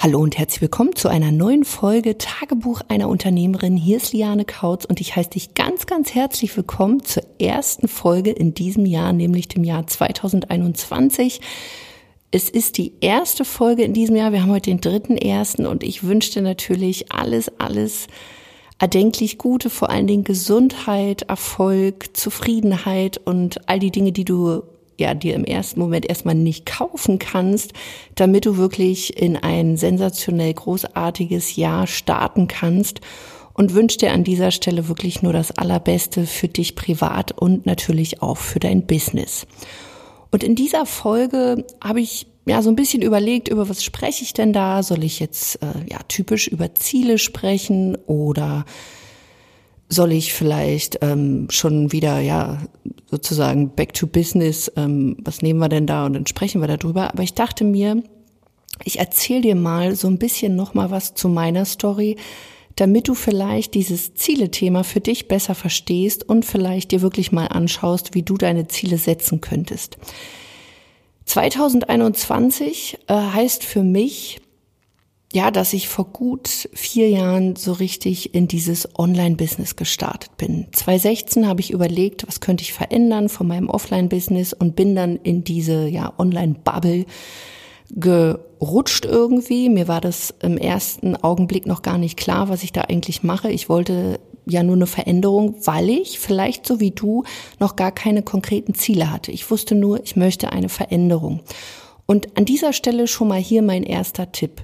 Hallo und herzlich willkommen zu einer neuen Folge Tagebuch einer Unternehmerin. Hier ist Liane Kautz und ich heiße dich ganz, ganz herzlich willkommen zur ersten Folge in diesem Jahr, nämlich dem Jahr 2021. Es ist die erste Folge in diesem Jahr. Wir haben heute den dritten ersten und ich wünsche dir natürlich alles, alles erdenklich Gute, vor allen Dingen Gesundheit, Erfolg, Zufriedenheit und all die Dinge, die du ja dir im ersten Moment erstmal nicht kaufen kannst, damit du wirklich in ein sensationell großartiges Jahr starten kannst und wünsche dir an dieser Stelle wirklich nur das Allerbeste für dich privat und natürlich auch für dein Business. Und in dieser Folge habe ich ja so ein bisschen überlegt, über was spreche ich denn da? Soll ich jetzt äh, ja typisch über Ziele sprechen oder soll ich vielleicht ähm, schon wieder, ja, sozusagen back to business, ähm, was nehmen wir denn da und dann sprechen wir darüber. Aber ich dachte mir, ich erzähle dir mal so ein bisschen nochmal was zu meiner Story, damit du vielleicht dieses Ziele-Thema für dich besser verstehst und vielleicht dir wirklich mal anschaust, wie du deine Ziele setzen könntest. 2021 äh, heißt für mich, ja, dass ich vor gut vier Jahren so richtig in dieses Online-Business gestartet bin. 2016 habe ich überlegt, was könnte ich verändern von meinem Offline-Business und bin dann in diese ja Online-Bubble gerutscht irgendwie. Mir war das im ersten Augenblick noch gar nicht klar, was ich da eigentlich mache. Ich wollte ja nur eine Veränderung, weil ich vielleicht so wie du noch gar keine konkreten Ziele hatte. Ich wusste nur, ich möchte eine Veränderung. Und an dieser Stelle schon mal hier mein erster Tipp.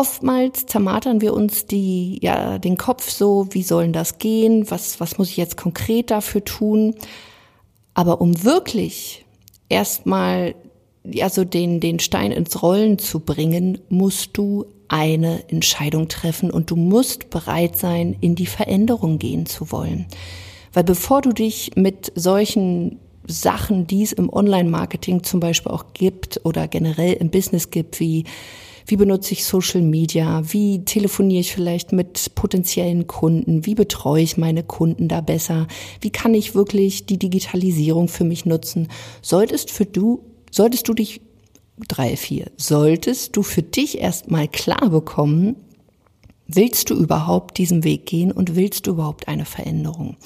Oftmals zermatern wir uns die, ja, den Kopf so, wie sollen das gehen? Was, was muss ich jetzt konkret dafür tun? Aber um wirklich erstmal, ja, so den, den Stein ins Rollen zu bringen, musst du eine Entscheidung treffen und du musst bereit sein, in die Veränderung gehen zu wollen. Weil bevor du dich mit solchen Sachen, die es im Online-Marketing zum Beispiel auch gibt oder generell im Business gibt, wie wie benutze ich Social Media? Wie telefoniere ich vielleicht mit potenziellen Kunden? Wie betreue ich meine Kunden da besser? Wie kann ich wirklich die Digitalisierung für mich nutzen? Solltest für du, solltest du dich drei, vier, solltest du für dich erstmal klar bekommen, willst du überhaupt diesen Weg gehen und willst du überhaupt eine Veränderung?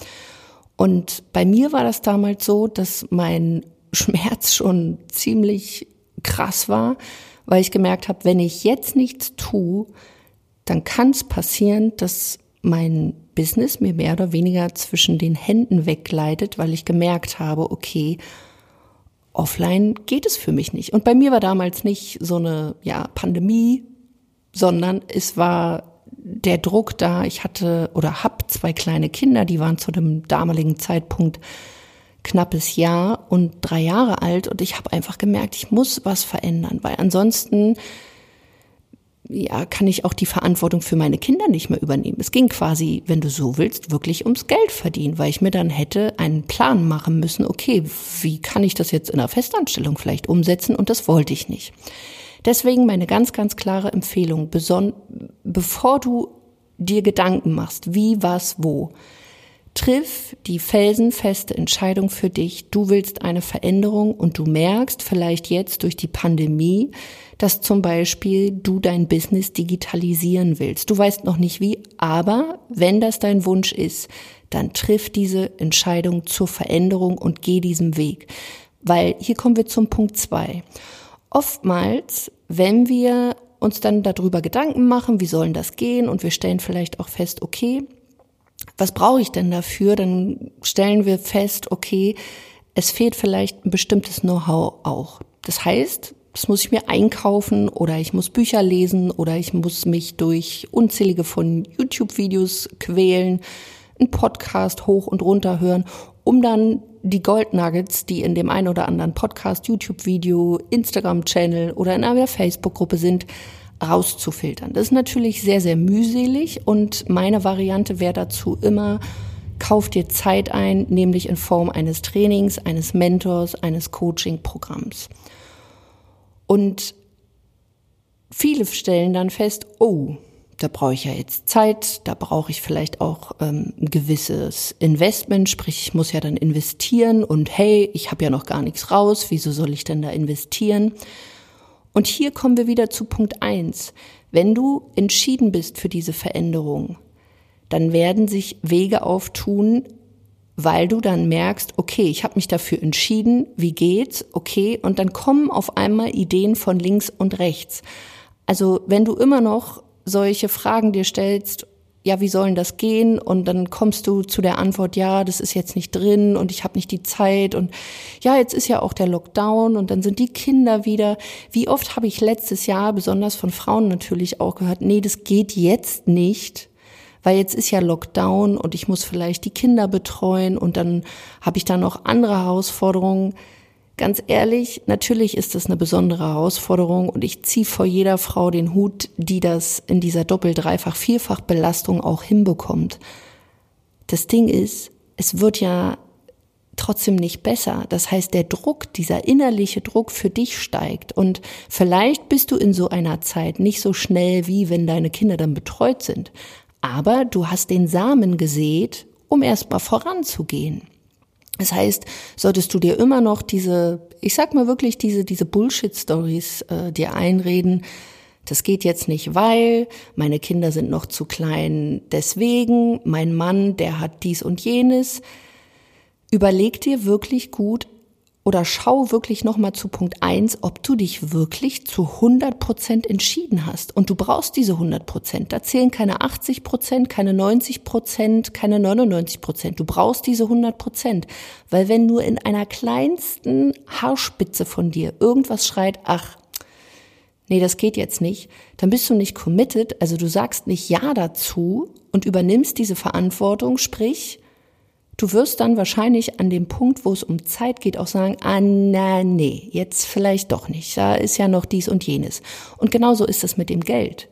Und bei mir war das damals so, dass mein Schmerz schon ziemlich krass war, weil ich gemerkt habe, wenn ich jetzt nichts tue, dann kann es passieren, dass mein Business mir mehr oder weniger zwischen den Händen wegleitet, weil ich gemerkt habe, okay, offline geht es für mich nicht. Und bei mir war damals nicht so eine ja, Pandemie, sondern es war der Druck da. Ich hatte oder hab zwei kleine Kinder, die waren zu dem damaligen Zeitpunkt knappes Jahr und drei Jahre alt und ich habe einfach gemerkt, ich muss was verändern, weil ansonsten ja, kann ich auch die Verantwortung für meine Kinder nicht mehr übernehmen. Es ging quasi, wenn du so willst, wirklich ums Geld verdienen, weil ich mir dann hätte einen Plan machen müssen, okay, wie kann ich das jetzt in einer Festanstellung vielleicht umsetzen und das wollte ich nicht. Deswegen meine ganz, ganz klare Empfehlung, bevor du dir Gedanken machst, wie, was, wo, Triff die felsenfeste Entscheidung für dich. Du willst eine Veränderung und du merkst vielleicht jetzt durch die Pandemie, dass zum Beispiel du dein Business digitalisieren willst. Du weißt noch nicht wie, aber wenn das dein Wunsch ist, dann triff diese Entscheidung zur Veränderung und geh diesem Weg. Weil hier kommen wir zum Punkt zwei. Oftmals, wenn wir uns dann darüber Gedanken machen, wie sollen das gehen und wir stellen vielleicht auch fest, okay, was brauche ich denn dafür? Dann stellen wir fest, okay, es fehlt vielleicht ein bestimmtes Know-how auch. Das heißt, das muss ich mir einkaufen oder ich muss Bücher lesen oder ich muss mich durch unzählige von YouTube-Videos quälen, einen Podcast hoch und runter hören, um dann die Goldnuggets, die in dem einen oder anderen Podcast, YouTube-Video, Instagram-Channel oder in einer Facebook-Gruppe sind, rauszufiltern. Das ist natürlich sehr, sehr mühselig und meine Variante wäre dazu immer, kauf dir Zeit ein, nämlich in Form eines Trainings, eines Mentors, eines Coaching-Programms. Und viele stellen dann fest, oh, da brauche ich ja jetzt Zeit, da brauche ich vielleicht auch ähm, ein gewisses Investment, sprich ich muss ja dann investieren und hey, ich habe ja noch gar nichts raus, wieso soll ich denn da investieren? Und hier kommen wir wieder zu Punkt eins. Wenn du entschieden bist für diese Veränderung, dann werden sich Wege auftun, weil du dann merkst, okay, ich habe mich dafür entschieden, wie geht's, okay, und dann kommen auf einmal Ideen von links und rechts. Also wenn du immer noch solche Fragen dir stellst, ja, wie sollen das gehen? Und dann kommst du zu der Antwort, ja, das ist jetzt nicht drin und ich habe nicht die Zeit und ja, jetzt ist ja auch der Lockdown und dann sind die Kinder wieder. Wie oft habe ich letztes Jahr, besonders von Frauen natürlich auch gehört, nee, das geht jetzt nicht, weil jetzt ist ja Lockdown und ich muss vielleicht die Kinder betreuen und dann habe ich da noch andere Herausforderungen. Ganz ehrlich, natürlich ist das eine besondere Herausforderung und ich ziehe vor jeder Frau den Hut, die das in dieser Doppel-, Dreifach-, Vierfach-Belastung auch hinbekommt. Das Ding ist, es wird ja trotzdem nicht besser. Das heißt, der Druck, dieser innerliche Druck für dich steigt. Und vielleicht bist du in so einer Zeit nicht so schnell, wie wenn deine Kinder dann betreut sind. Aber du hast den Samen gesät, um erstmal voranzugehen. Das heißt, solltest du dir immer noch diese, ich sag mal wirklich diese, diese Bullshit-Stories äh, dir einreden, das geht jetzt nicht, weil meine Kinder sind noch zu klein, deswegen, mein Mann, der hat dies und jenes. Überleg dir wirklich gut, oder schau wirklich nochmal zu Punkt eins, ob du dich wirklich zu 100 Prozent entschieden hast. Und du brauchst diese 100 Prozent. Da zählen keine 80 Prozent, keine 90 Prozent, keine 99 Prozent. Du brauchst diese 100 Prozent. Weil wenn nur in einer kleinsten Haarspitze von dir irgendwas schreit, ach, nee, das geht jetzt nicht, dann bist du nicht committed, also du sagst nicht Ja dazu und übernimmst diese Verantwortung, sprich, Du wirst dann wahrscheinlich an dem Punkt, wo es um Zeit geht, auch sagen, ah, na, nee, jetzt vielleicht doch nicht. Da ist ja noch dies und jenes. Und genauso ist es mit dem Geld.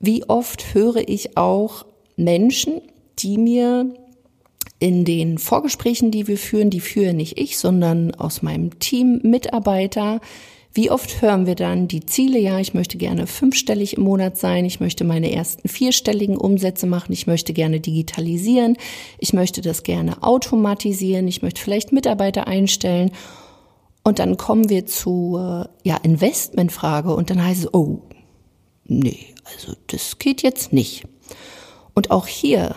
Wie oft höre ich auch Menschen, die mir in den Vorgesprächen, die wir führen, die führe nicht ich, sondern aus meinem Team Mitarbeiter, wie oft hören wir dann die Ziele? Ja, ich möchte gerne fünfstellig im Monat sein. Ich möchte meine ersten vierstelligen Umsätze machen. Ich möchte gerne digitalisieren. Ich möchte das gerne automatisieren. Ich möchte vielleicht Mitarbeiter einstellen. Und dann kommen wir zu, ja, Investmentfrage und dann heißt es, oh, nee, also das geht jetzt nicht. Und auch hier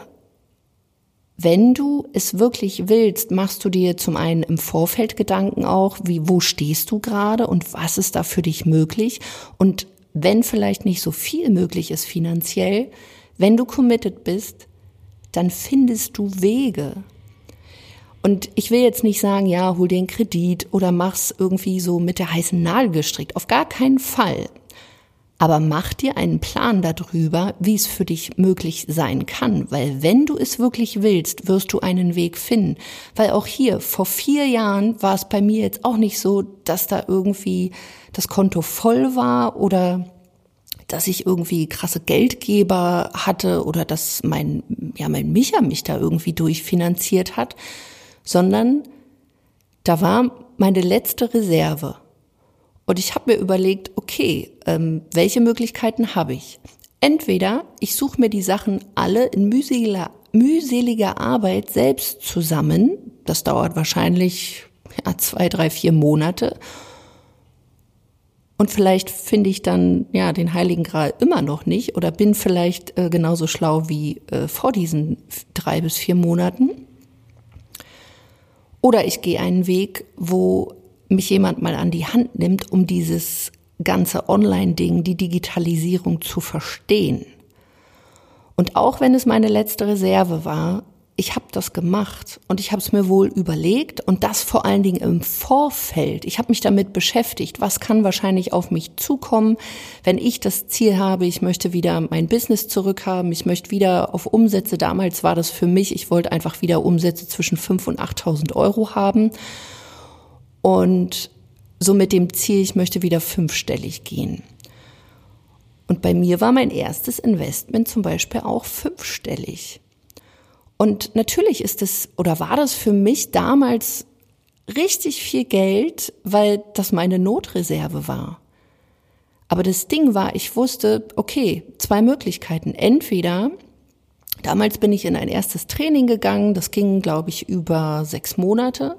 wenn du es wirklich willst, machst du dir zum einen im Vorfeld Gedanken auch, wie, wo stehst du gerade und was ist da für dich möglich? Und wenn vielleicht nicht so viel möglich ist finanziell, wenn du committed bist, dann findest du Wege. Und ich will jetzt nicht sagen, ja, hol dir einen Kredit oder mach's irgendwie so mit der heißen Nadel gestrickt. Auf gar keinen Fall. Aber mach dir einen Plan darüber, wie es für dich möglich sein kann. Weil wenn du es wirklich willst, wirst du einen Weg finden. Weil auch hier, vor vier Jahren war es bei mir jetzt auch nicht so, dass da irgendwie das Konto voll war oder dass ich irgendwie krasse Geldgeber hatte oder dass mein, ja, mein Micha mich da irgendwie durchfinanziert hat, sondern da war meine letzte Reserve. Und ich habe mir überlegt, okay, ähm, welche Möglichkeiten habe ich? Entweder ich suche mir die Sachen alle in mühseliger, mühseliger Arbeit selbst zusammen. Das dauert wahrscheinlich ja, zwei, drei, vier Monate. Und vielleicht finde ich dann ja den Heiligen Gral immer noch nicht oder bin vielleicht äh, genauso schlau wie äh, vor diesen drei bis vier Monaten. Oder ich gehe einen Weg, wo mich jemand mal an die Hand nimmt, um dieses ganze Online-Ding, die Digitalisierung zu verstehen. Und auch wenn es meine letzte Reserve war, ich habe das gemacht und ich habe es mir wohl überlegt und das vor allen Dingen im Vorfeld. Ich habe mich damit beschäftigt, was kann wahrscheinlich auf mich zukommen, wenn ich das Ziel habe, ich möchte wieder mein Business zurückhaben, ich möchte wieder auf Umsätze. Damals war das für mich, ich wollte einfach wieder Umsätze zwischen 5.000 und 8.000 Euro haben und so mit dem Ziel, ich möchte wieder fünfstellig gehen. Und bei mir war mein erstes Investment zum Beispiel auch fünfstellig. Und natürlich ist es oder war das für mich damals richtig viel Geld, weil das meine Notreserve war. Aber das Ding war, ich wusste, okay, zwei Möglichkeiten. Entweder, damals bin ich in ein erstes Training gegangen, das ging, glaube ich, über sechs Monate.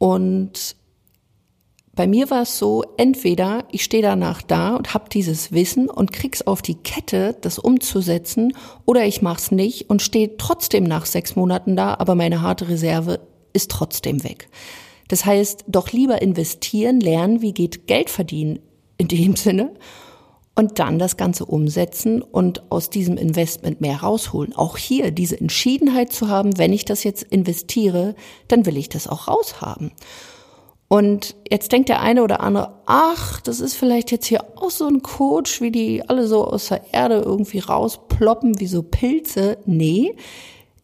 Und bei mir war es so, entweder ich stehe danach da und habe dieses Wissen und krieg's auf die Kette, das umzusetzen, oder ich mach's nicht und stehe trotzdem nach sechs Monaten da, aber meine harte Reserve ist trotzdem weg. Das heißt, doch lieber investieren, lernen, wie geht Geld verdienen in dem Sinne und dann das Ganze umsetzen und aus diesem Investment mehr rausholen. Auch hier diese Entschiedenheit zu haben, wenn ich das jetzt investiere, dann will ich das auch raushaben. Und jetzt denkt der eine oder andere, ach, das ist vielleicht jetzt hier auch so ein Coach, wie die alle so aus der Erde irgendwie rausploppen wie so Pilze. Nee,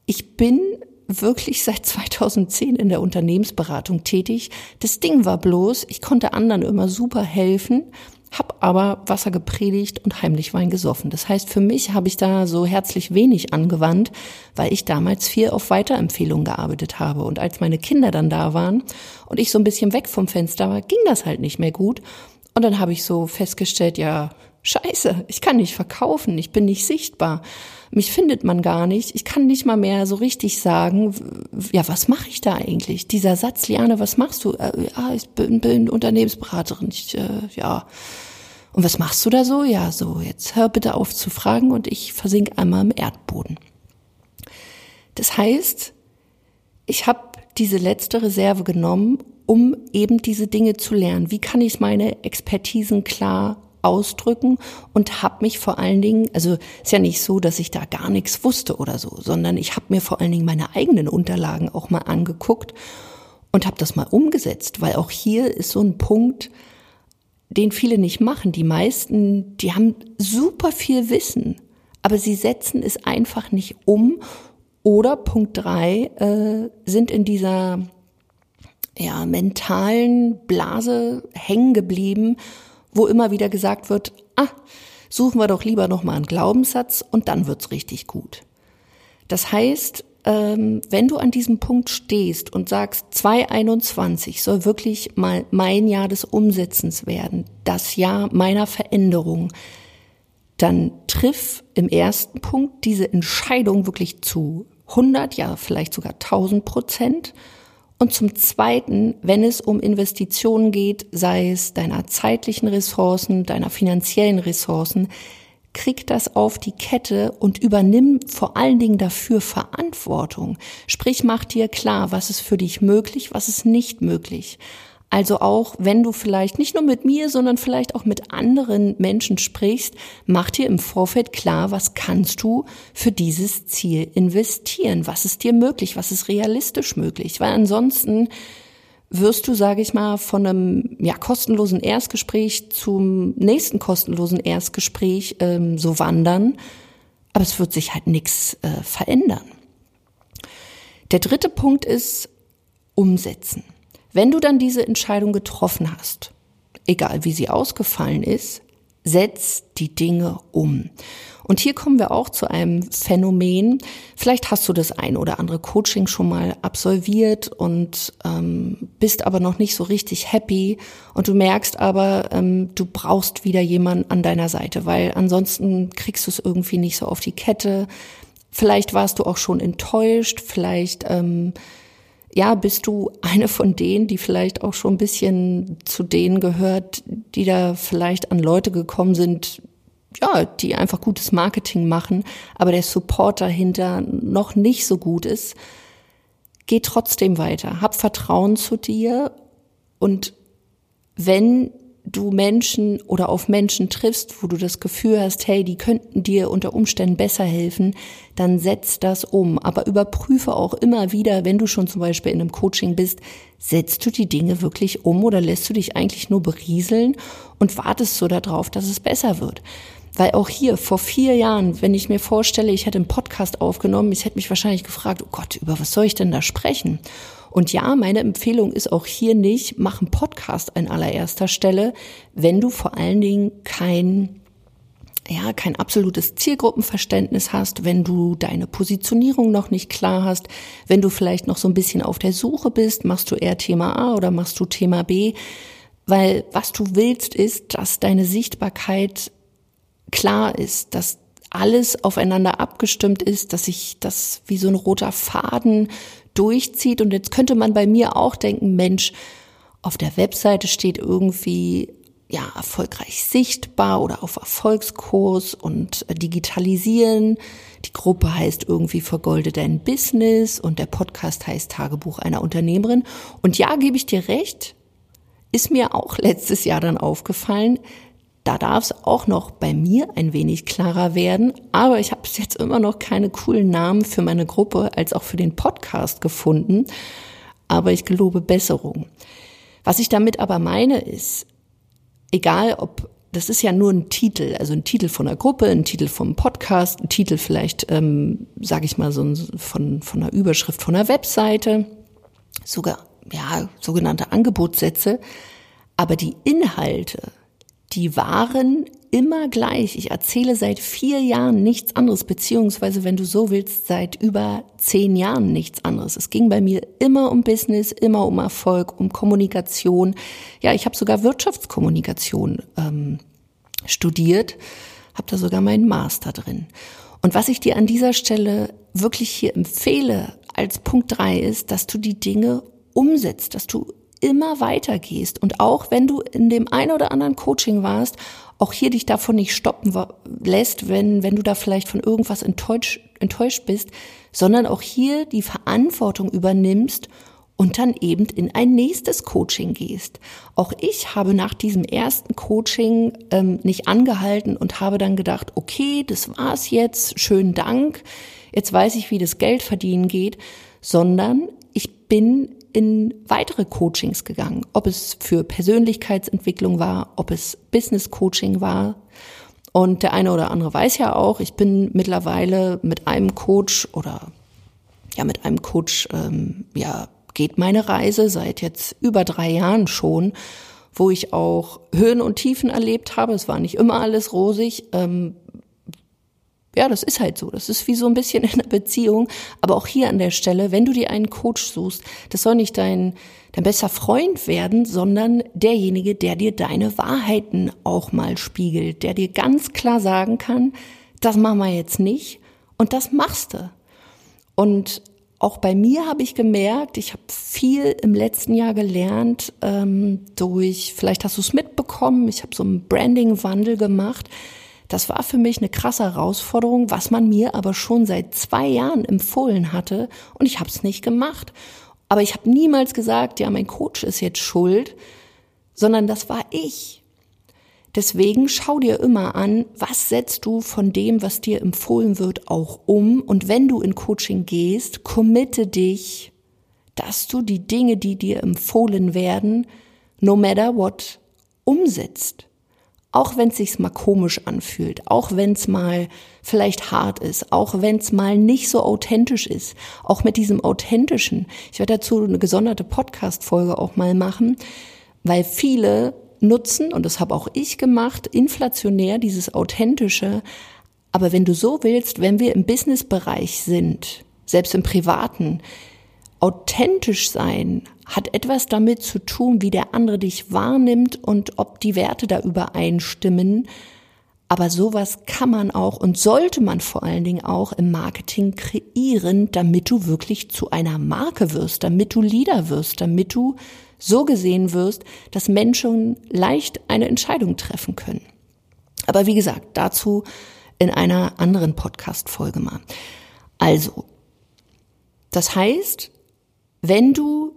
ich bin wirklich seit 2010 in der Unternehmensberatung tätig. Das Ding war bloß, ich konnte anderen immer super helfen, hab aber Wasser gepredigt und heimlich Wein gesoffen. Das heißt, für mich habe ich da so herzlich wenig angewandt, weil ich damals viel auf Weiterempfehlungen gearbeitet habe. Und als meine Kinder dann da waren und ich so ein bisschen weg vom Fenster war, ging das halt nicht mehr gut. Und dann habe ich so festgestellt, ja, scheiße, ich kann nicht verkaufen, ich bin nicht sichtbar. Mich findet man gar nicht. Ich kann nicht mal mehr so richtig sagen, ja, was mache ich da eigentlich? Dieser Satz, Liane, was machst du? Äh, ja, ich bin, bin Unternehmensberaterin. Ich, äh, ja. Und was machst du da so? Ja, so, jetzt hör bitte auf zu fragen und ich versink einmal im Erdboden. Das heißt, ich habe diese letzte Reserve genommen, um eben diese Dinge zu lernen. Wie kann ich meine Expertisen klar ausdrücken und habe mich vor allen Dingen, also ist ja nicht so, dass ich da gar nichts wusste oder so, sondern ich habe mir vor allen Dingen meine eigenen Unterlagen auch mal angeguckt und habe das mal umgesetzt, weil auch hier ist so ein Punkt, den viele nicht machen. Die meisten, die haben super viel Wissen, aber sie setzen es einfach nicht um. Oder Punkt drei äh, sind in dieser ja, mentalen Blase hängen geblieben wo immer wieder gesagt wird, ah, suchen wir doch lieber nochmal einen Glaubenssatz und dann wird's richtig gut. Das heißt, ähm, wenn du an diesem Punkt stehst und sagst, 2021 soll wirklich mal mein Jahr des Umsetzens werden, das Jahr meiner Veränderung, dann triff im ersten Punkt diese Entscheidung wirklich zu 100, ja vielleicht sogar 1000 Prozent und zum Zweiten, wenn es um Investitionen geht, sei es deiner zeitlichen Ressourcen, deiner finanziellen Ressourcen, krieg das auf die Kette und übernimm vor allen Dingen dafür Verantwortung. Sprich, mach dir klar, was ist für dich möglich, was ist nicht möglich. Also auch wenn du vielleicht nicht nur mit mir, sondern vielleicht auch mit anderen Menschen sprichst, mach dir im Vorfeld klar, was kannst du für dieses Ziel investieren? Was ist dir möglich? Was ist realistisch möglich? Weil ansonsten wirst du, sage ich mal, von einem ja, kostenlosen Erstgespräch zum nächsten kostenlosen Erstgespräch ähm, so wandern, aber es wird sich halt nichts äh, verändern. Der dritte Punkt ist umsetzen. Wenn du dann diese Entscheidung getroffen hast, egal wie sie ausgefallen ist, setz die Dinge um. Und hier kommen wir auch zu einem Phänomen. Vielleicht hast du das ein oder andere Coaching schon mal absolviert und ähm, bist aber noch nicht so richtig happy und du merkst aber, ähm, du brauchst wieder jemanden an deiner Seite, weil ansonsten kriegst du es irgendwie nicht so auf die Kette. Vielleicht warst du auch schon enttäuscht, vielleicht ähm, ja, bist du eine von denen, die vielleicht auch schon ein bisschen zu denen gehört, die da vielleicht an Leute gekommen sind, ja, die einfach gutes Marketing machen, aber der Support dahinter noch nicht so gut ist. Geh trotzdem weiter, hab Vertrauen zu dir und wenn du Menschen oder auf Menschen triffst, wo du das Gefühl hast, hey, die könnten dir unter Umständen besser helfen, dann setz das um. Aber überprüfe auch immer wieder, wenn du schon zum Beispiel in einem Coaching bist, setzt du die Dinge wirklich um oder lässt du dich eigentlich nur berieseln und wartest so darauf, dass es besser wird. Weil auch hier vor vier Jahren, wenn ich mir vorstelle, ich hätte einen Podcast aufgenommen, ich hätte mich wahrscheinlich gefragt, oh Gott, über was soll ich denn da sprechen? Und ja, meine Empfehlung ist auch hier nicht, mach einen Podcast an allererster Stelle, wenn du vor allen Dingen kein ja, kein absolutes Zielgruppenverständnis hast, wenn du deine Positionierung noch nicht klar hast, wenn du vielleicht noch so ein bisschen auf der Suche bist, machst du eher Thema A oder machst du Thema B, weil was du willst ist, dass deine Sichtbarkeit klar ist, dass alles aufeinander abgestimmt ist, dass sich das wie so ein roter Faden durchzieht. Und jetzt könnte man bei mir auch denken, Mensch, auf der Webseite steht irgendwie ja, erfolgreich sichtbar oder auf Erfolgskurs und digitalisieren. Die Gruppe heißt irgendwie Vergolde dein Business und der Podcast heißt Tagebuch einer Unternehmerin. Und ja, gebe ich dir recht, ist mir auch letztes Jahr dann aufgefallen. Da darf es auch noch bei mir ein wenig klarer werden. Aber ich habe jetzt immer noch keine coolen Namen für meine Gruppe als auch für den Podcast gefunden. Aber ich gelobe Besserung. Was ich damit aber meine ist, egal ob das ist ja nur ein Titel, also ein Titel von einer Gruppe, ein Titel vom Podcast, ein Titel vielleicht, ähm, sage ich mal, so ein, von, von einer Überschrift von einer Webseite, sogar ja sogenannte Angebotssätze. Aber die Inhalte, die waren immer gleich. Ich erzähle seit vier Jahren nichts anderes, beziehungsweise, wenn du so willst, seit über zehn Jahren nichts anderes. Es ging bei mir immer um Business, immer um Erfolg, um Kommunikation. Ja, ich habe sogar Wirtschaftskommunikation ähm, studiert, habe da sogar meinen Master drin. Und was ich dir an dieser Stelle wirklich hier empfehle als Punkt drei ist, dass du die Dinge umsetzt, dass du immer weitergehst. Und auch wenn du in dem ein oder anderen Coaching warst, auch hier dich davon nicht stoppen lässt, wenn, wenn du da vielleicht von irgendwas enttäuscht, enttäuscht bist, sondern auch hier die Verantwortung übernimmst und dann eben in ein nächstes Coaching gehst. Auch ich habe nach diesem ersten Coaching ähm, nicht angehalten und habe dann gedacht, okay, das war's jetzt, schönen Dank, jetzt weiß ich, wie das Geld verdienen geht, sondern ich bin in weitere Coachings gegangen, ob es für Persönlichkeitsentwicklung war, ob es Business Coaching war. Und der eine oder andere weiß ja auch, ich bin mittlerweile mit einem Coach oder ja mit einem Coach ähm, ja geht meine Reise seit jetzt über drei Jahren schon, wo ich auch Höhen und Tiefen erlebt habe. Es war nicht immer alles rosig. Ähm, ja, das ist halt so. Das ist wie so ein bisschen in einer Beziehung. Aber auch hier an der Stelle, wenn du dir einen Coach suchst, das soll nicht dein, dein bester Freund werden, sondern derjenige, der dir deine Wahrheiten auch mal spiegelt, der dir ganz klar sagen kann, das machen wir jetzt nicht und das machst du. Und auch bei mir habe ich gemerkt, ich habe viel im letzten Jahr gelernt ähm, durch, vielleicht hast du es mitbekommen, ich habe so einen Branding-Wandel gemacht das war für mich eine krasse Herausforderung, was man mir aber schon seit zwei Jahren empfohlen hatte und ich habe es nicht gemacht. Aber ich habe niemals gesagt, ja, mein Coach ist jetzt schuld, sondern das war ich. Deswegen schau dir immer an, was setzt du von dem, was dir empfohlen wird, auch um. Und wenn du in Coaching gehst, committe dich, dass du die Dinge, die dir empfohlen werden, no matter what, umsetzt. Auch wenn es sich mal komisch anfühlt, auch wenn es mal vielleicht hart ist, auch wenn es mal nicht so authentisch ist, auch mit diesem authentischen. Ich werde dazu eine gesonderte Podcast-Folge auch mal machen, weil viele nutzen, und das habe auch ich gemacht, inflationär dieses authentische. Aber wenn du so willst, wenn wir im Business-Bereich sind, selbst im privaten, authentisch sein hat etwas damit zu tun, wie der andere dich wahrnimmt und ob die Werte da übereinstimmen. Aber sowas kann man auch und sollte man vor allen Dingen auch im Marketing kreieren, damit du wirklich zu einer Marke wirst, damit du Leader wirst, damit du so gesehen wirst, dass Menschen leicht eine Entscheidung treffen können. Aber wie gesagt, dazu in einer anderen Podcast-Folge mal. Also, das heißt, wenn du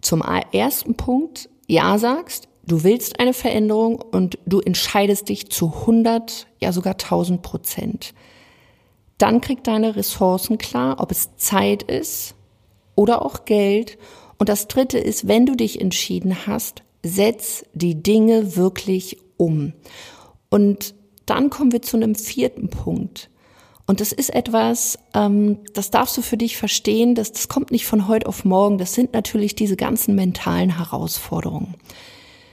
zum ersten Punkt Ja sagst, du willst eine Veränderung und du entscheidest dich zu 100, ja sogar 1000 Prozent, dann krieg deine Ressourcen klar, ob es Zeit ist oder auch Geld. Und das dritte ist, wenn du dich entschieden hast, setz die Dinge wirklich um. Und dann kommen wir zu einem vierten Punkt. Und das ist etwas, ähm, das darfst du für dich verstehen, dass das kommt nicht von heute auf morgen. Das sind natürlich diese ganzen mentalen Herausforderungen,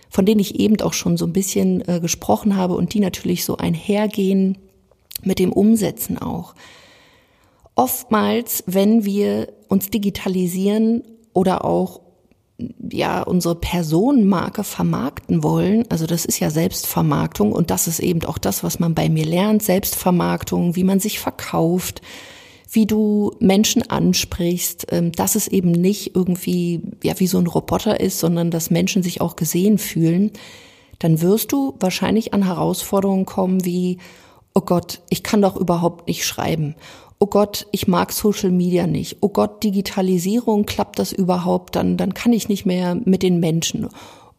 von denen ich eben auch schon so ein bisschen äh, gesprochen habe und die natürlich so einhergehen mit dem Umsetzen auch. Oftmals, wenn wir uns digitalisieren oder auch ja unsere Personenmarke vermarkten wollen, also das ist ja Selbstvermarktung und das ist eben auch das, was man bei mir lernt, Selbstvermarktung, wie man sich verkauft, wie du Menschen ansprichst, ähm, dass es eben nicht irgendwie ja wie so ein Roboter ist, sondern dass Menschen sich auch gesehen fühlen, dann wirst du wahrscheinlich an Herausforderungen kommen wie, oh Gott, ich kann doch überhaupt nicht schreiben. Oh Gott, ich mag Social Media nicht. Oh Gott, Digitalisierung, klappt das überhaupt? Dann, dann kann ich nicht mehr mit den Menschen.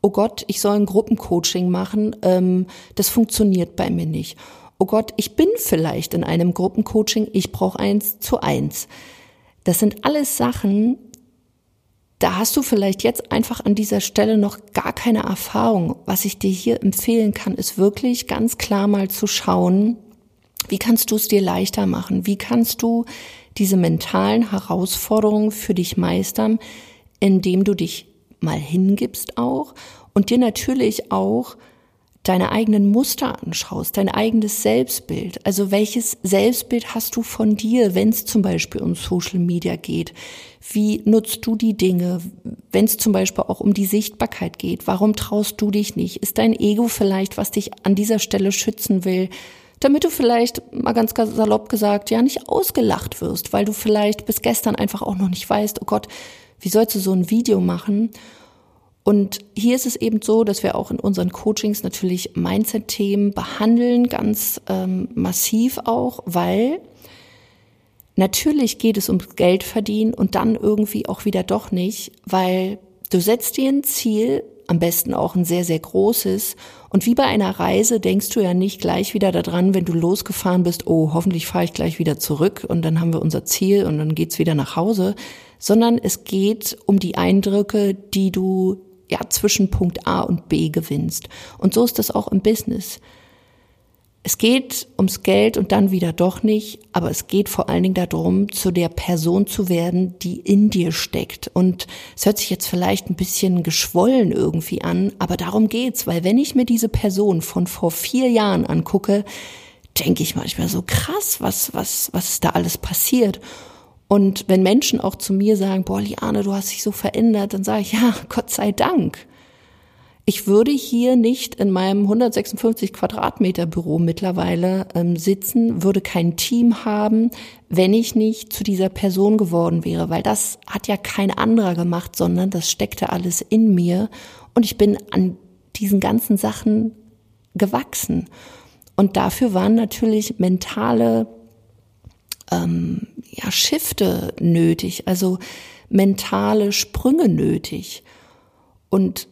Oh Gott, ich soll ein Gruppencoaching machen. Ähm, das funktioniert bei mir nicht oh Gott, ich bin vielleicht in einem Gruppencoaching, ich brauche eins zu eins. Das sind alles Sachen, da hast du vielleicht jetzt einfach an dieser Stelle noch gar keine Erfahrung. Was ich dir hier empfehlen kann, ist wirklich ganz klar mal zu schauen, wie kannst du es dir leichter machen? Wie kannst du diese mentalen Herausforderungen für dich meistern, indem du dich mal hingibst auch und dir natürlich auch deine eigenen Muster anschaust, dein eigenes Selbstbild. Also welches Selbstbild hast du von dir, wenn es zum Beispiel um Social Media geht? Wie nutzt du die Dinge, wenn es zum Beispiel auch um die Sichtbarkeit geht? Warum traust du dich nicht? Ist dein Ego vielleicht, was dich an dieser Stelle schützen will? Damit du vielleicht, mal ganz salopp gesagt, ja nicht ausgelacht wirst, weil du vielleicht bis gestern einfach auch noch nicht weißt, oh Gott, wie sollst du so ein Video machen? Und hier ist es eben so, dass wir auch in unseren Coachings natürlich Mindset-Themen behandeln, ganz ähm, massiv auch, weil natürlich geht es ums Geld verdienen und dann irgendwie auch wieder doch nicht, weil du setzt dir ein Ziel, am besten auch ein sehr, sehr großes. Und wie bei einer Reise denkst du ja nicht gleich wieder daran, wenn du losgefahren bist, oh, hoffentlich fahre ich gleich wieder zurück und dann haben wir unser Ziel und dann geht's wieder nach Hause, sondern es geht um die Eindrücke, die du ja, zwischen Punkt A und B gewinnst. Und so ist das auch im Business. Es geht ums Geld und dann wieder doch nicht, aber es geht vor allen Dingen darum, zu der Person zu werden, die in dir steckt. Und es hört sich jetzt vielleicht ein bisschen geschwollen irgendwie an, aber darum geht's, weil wenn ich mir diese Person von vor vier Jahren angucke, denke ich manchmal so krass, was, was, was ist da alles passiert? Und wenn Menschen auch zu mir sagen, boah, Liane, du hast dich so verändert, dann sage ich, ja, Gott sei Dank. Ich würde hier nicht in meinem 156 Quadratmeter Büro mittlerweile ähm, sitzen, würde kein Team haben, wenn ich nicht zu dieser Person geworden wäre, weil das hat ja kein anderer gemacht, sondern das steckte alles in mir und ich bin an diesen ganzen Sachen gewachsen. Und dafür waren natürlich mentale ähm, ja, Shifte nötig, also mentale Sprünge nötig. Und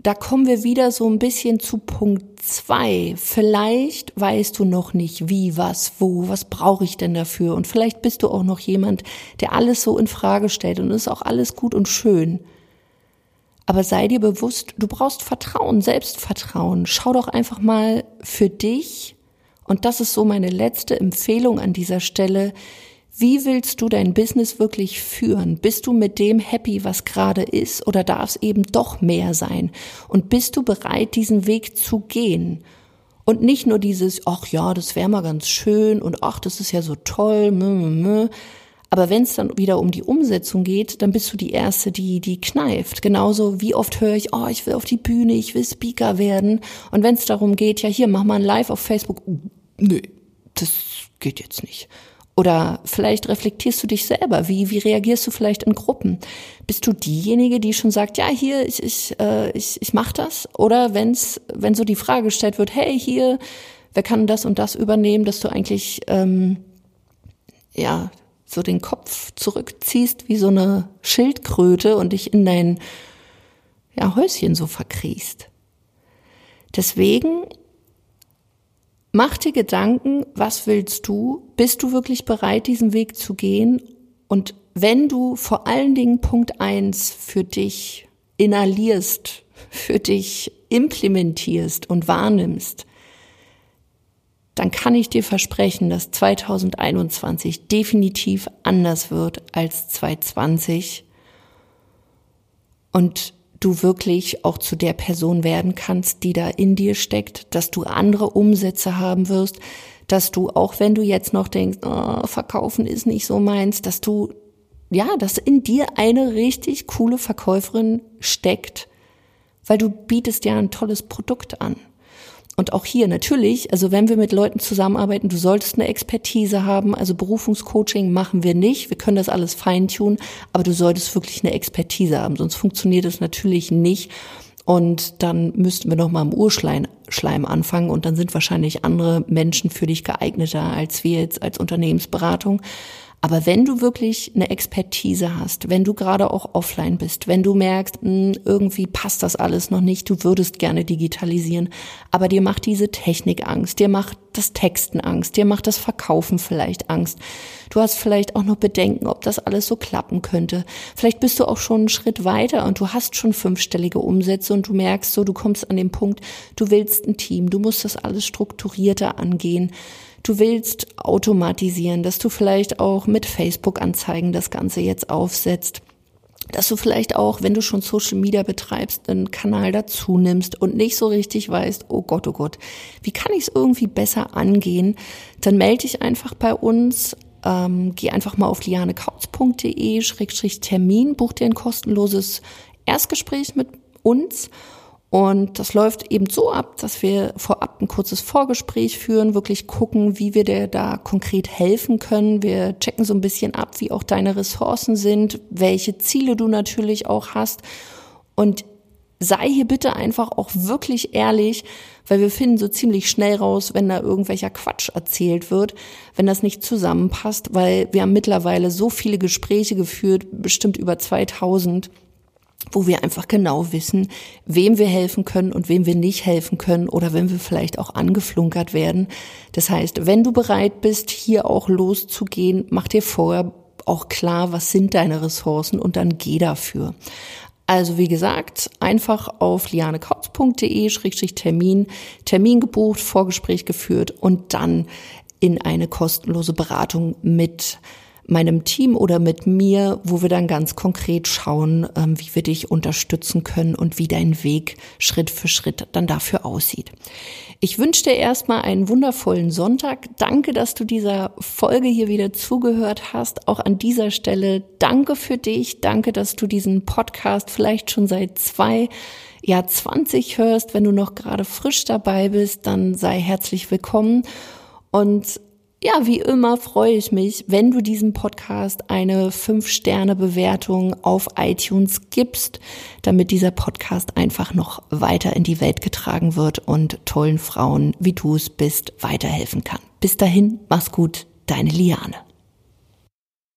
da kommen wir wieder so ein bisschen zu Punkt zwei. Vielleicht weißt du noch nicht, wie, was, wo, was brauche ich denn dafür? Und vielleicht bist du auch noch jemand, der alles so in Frage stellt und ist auch alles gut und schön. Aber sei dir bewusst, du brauchst Vertrauen, Selbstvertrauen. Schau doch einfach mal für dich. Und das ist so meine letzte Empfehlung an dieser Stelle. Wie willst du dein Business wirklich führen? Bist du mit dem happy, was gerade ist, oder darf es eben doch mehr sein? Und bist du bereit, diesen Weg zu gehen? Und nicht nur dieses, ach ja, das wäre mal ganz schön und ach, das ist ja so toll, mh, mh. Aber wenn es dann wieder um die Umsetzung geht, dann bist du die Erste, die, die kneift. Genauso wie oft höre ich, oh, ich will auf die Bühne, ich will Speaker werden. Und wenn es darum geht, ja hier, mach mal ein Live auf Facebook. Nö, das geht jetzt nicht. Oder vielleicht reflektierst du dich selber. Wie, wie reagierst du vielleicht in Gruppen? Bist du diejenige, die schon sagt, ja, hier, ich, ich, äh, ich, ich mach das? Oder wenn's, wenn so die Frage gestellt wird, hey, hier, wer kann das und das übernehmen, dass du eigentlich, ähm, ja, so den Kopf zurückziehst wie so eine Schildkröte und dich in dein ja, Häuschen so verkriechst. Deswegen Mach dir Gedanken, was willst du? Bist du wirklich bereit, diesen Weg zu gehen? Und wenn du vor allen Dingen Punkt eins für dich inhalierst, für dich implementierst und wahrnimmst, dann kann ich dir versprechen, dass 2021 definitiv anders wird als 2020. Und du wirklich auch zu der Person werden kannst, die da in dir steckt, dass du andere Umsätze haben wirst, dass du, auch wenn du jetzt noch denkst, oh, verkaufen ist nicht so meins, dass du, ja, dass in dir eine richtig coole Verkäuferin steckt, weil du bietest ja ein tolles Produkt an. Und auch hier natürlich, also wenn wir mit Leuten zusammenarbeiten, du solltest eine Expertise haben. Also Berufungscoaching machen wir nicht. Wir können das alles feintunen, aber du solltest wirklich eine Expertise haben, sonst funktioniert es natürlich nicht. Und dann müssten wir noch mal im Urschleim Schleim anfangen und dann sind wahrscheinlich andere Menschen für dich geeigneter als wir jetzt als Unternehmensberatung. Aber wenn du wirklich eine Expertise hast, wenn du gerade auch offline bist, wenn du merkst, hm, irgendwie passt das alles noch nicht, du würdest gerne digitalisieren, aber dir macht diese Technik Angst, dir macht das Texten Angst, dir macht das Verkaufen vielleicht Angst. Du hast vielleicht auch noch Bedenken, ob das alles so klappen könnte. Vielleicht bist du auch schon einen Schritt weiter und du hast schon fünfstellige Umsätze und du merkst so, du kommst an den Punkt, du willst ein Team, du musst das alles strukturierter angehen du willst automatisieren, dass du vielleicht auch mit Facebook-Anzeigen das Ganze jetzt aufsetzt dass du vielleicht auch, wenn du schon Social Media betreibst, einen Kanal dazu nimmst und nicht so richtig weißt, oh Gott, oh Gott, wie kann ich es irgendwie besser angehen, dann melde dich einfach bei uns, ähm, geh einfach mal auf lianekautz.de-termin, buch dir ein kostenloses Erstgespräch mit uns und das läuft eben so ab, dass wir vorab ein kurzes Vorgespräch führen, wirklich gucken, wie wir dir da konkret helfen können. Wir checken so ein bisschen ab, wie auch deine Ressourcen sind, welche Ziele du natürlich auch hast. Und sei hier bitte einfach auch wirklich ehrlich, weil wir finden so ziemlich schnell raus, wenn da irgendwelcher Quatsch erzählt wird, wenn das nicht zusammenpasst, weil wir haben mittlerweile so viele Gespräche geführt, bestimmt über 2000 wo wir einfach genau wissen, wem wir helfen können und wem wir nicht helfen können oder wenn wir vielleicht auch angeflunkert werden. Das heißt, wenn du bereit bist, hier auch loszugehen, mach dir vorher auch klar, was sind deine Ressourcen und dann geh dafür. Also wie gesagt, einfach auf lianekautz.de-termin, Termin gebucht, Vorgespräch geführt und dann in eine kostenlose Beratung mit meinem Team oder mit mir, wo wir dann ganz konkret schauen, ähm, wie wir dich unterstützen können und wie dein Weg Schritt für Schritt dann dafür aussieht. Ich wünsche dir erstmal einen wundervollen Sonntag. Danke, dass du dieser Folge hier wieder zugehört hast. Auch an dieser Stelle danke für dich. Danke, dass du diesen Podcast vielleicht schon seit zwei ja 20 hörst. Wenn du noch gerade frisch dabei bist, dann sei herzlich willkommen. Und ja, wie immer freue ich mich, wenn du diesem Podcast eine 5-Sterne-Bewertung auf iTunes gibst, damit dieser Podcast einfach noch weiter in die Welt getragen wird und tollen Frauen, wie du es bist, weiterhelfen kann. Bis dahin, mach's gut, deine Liane.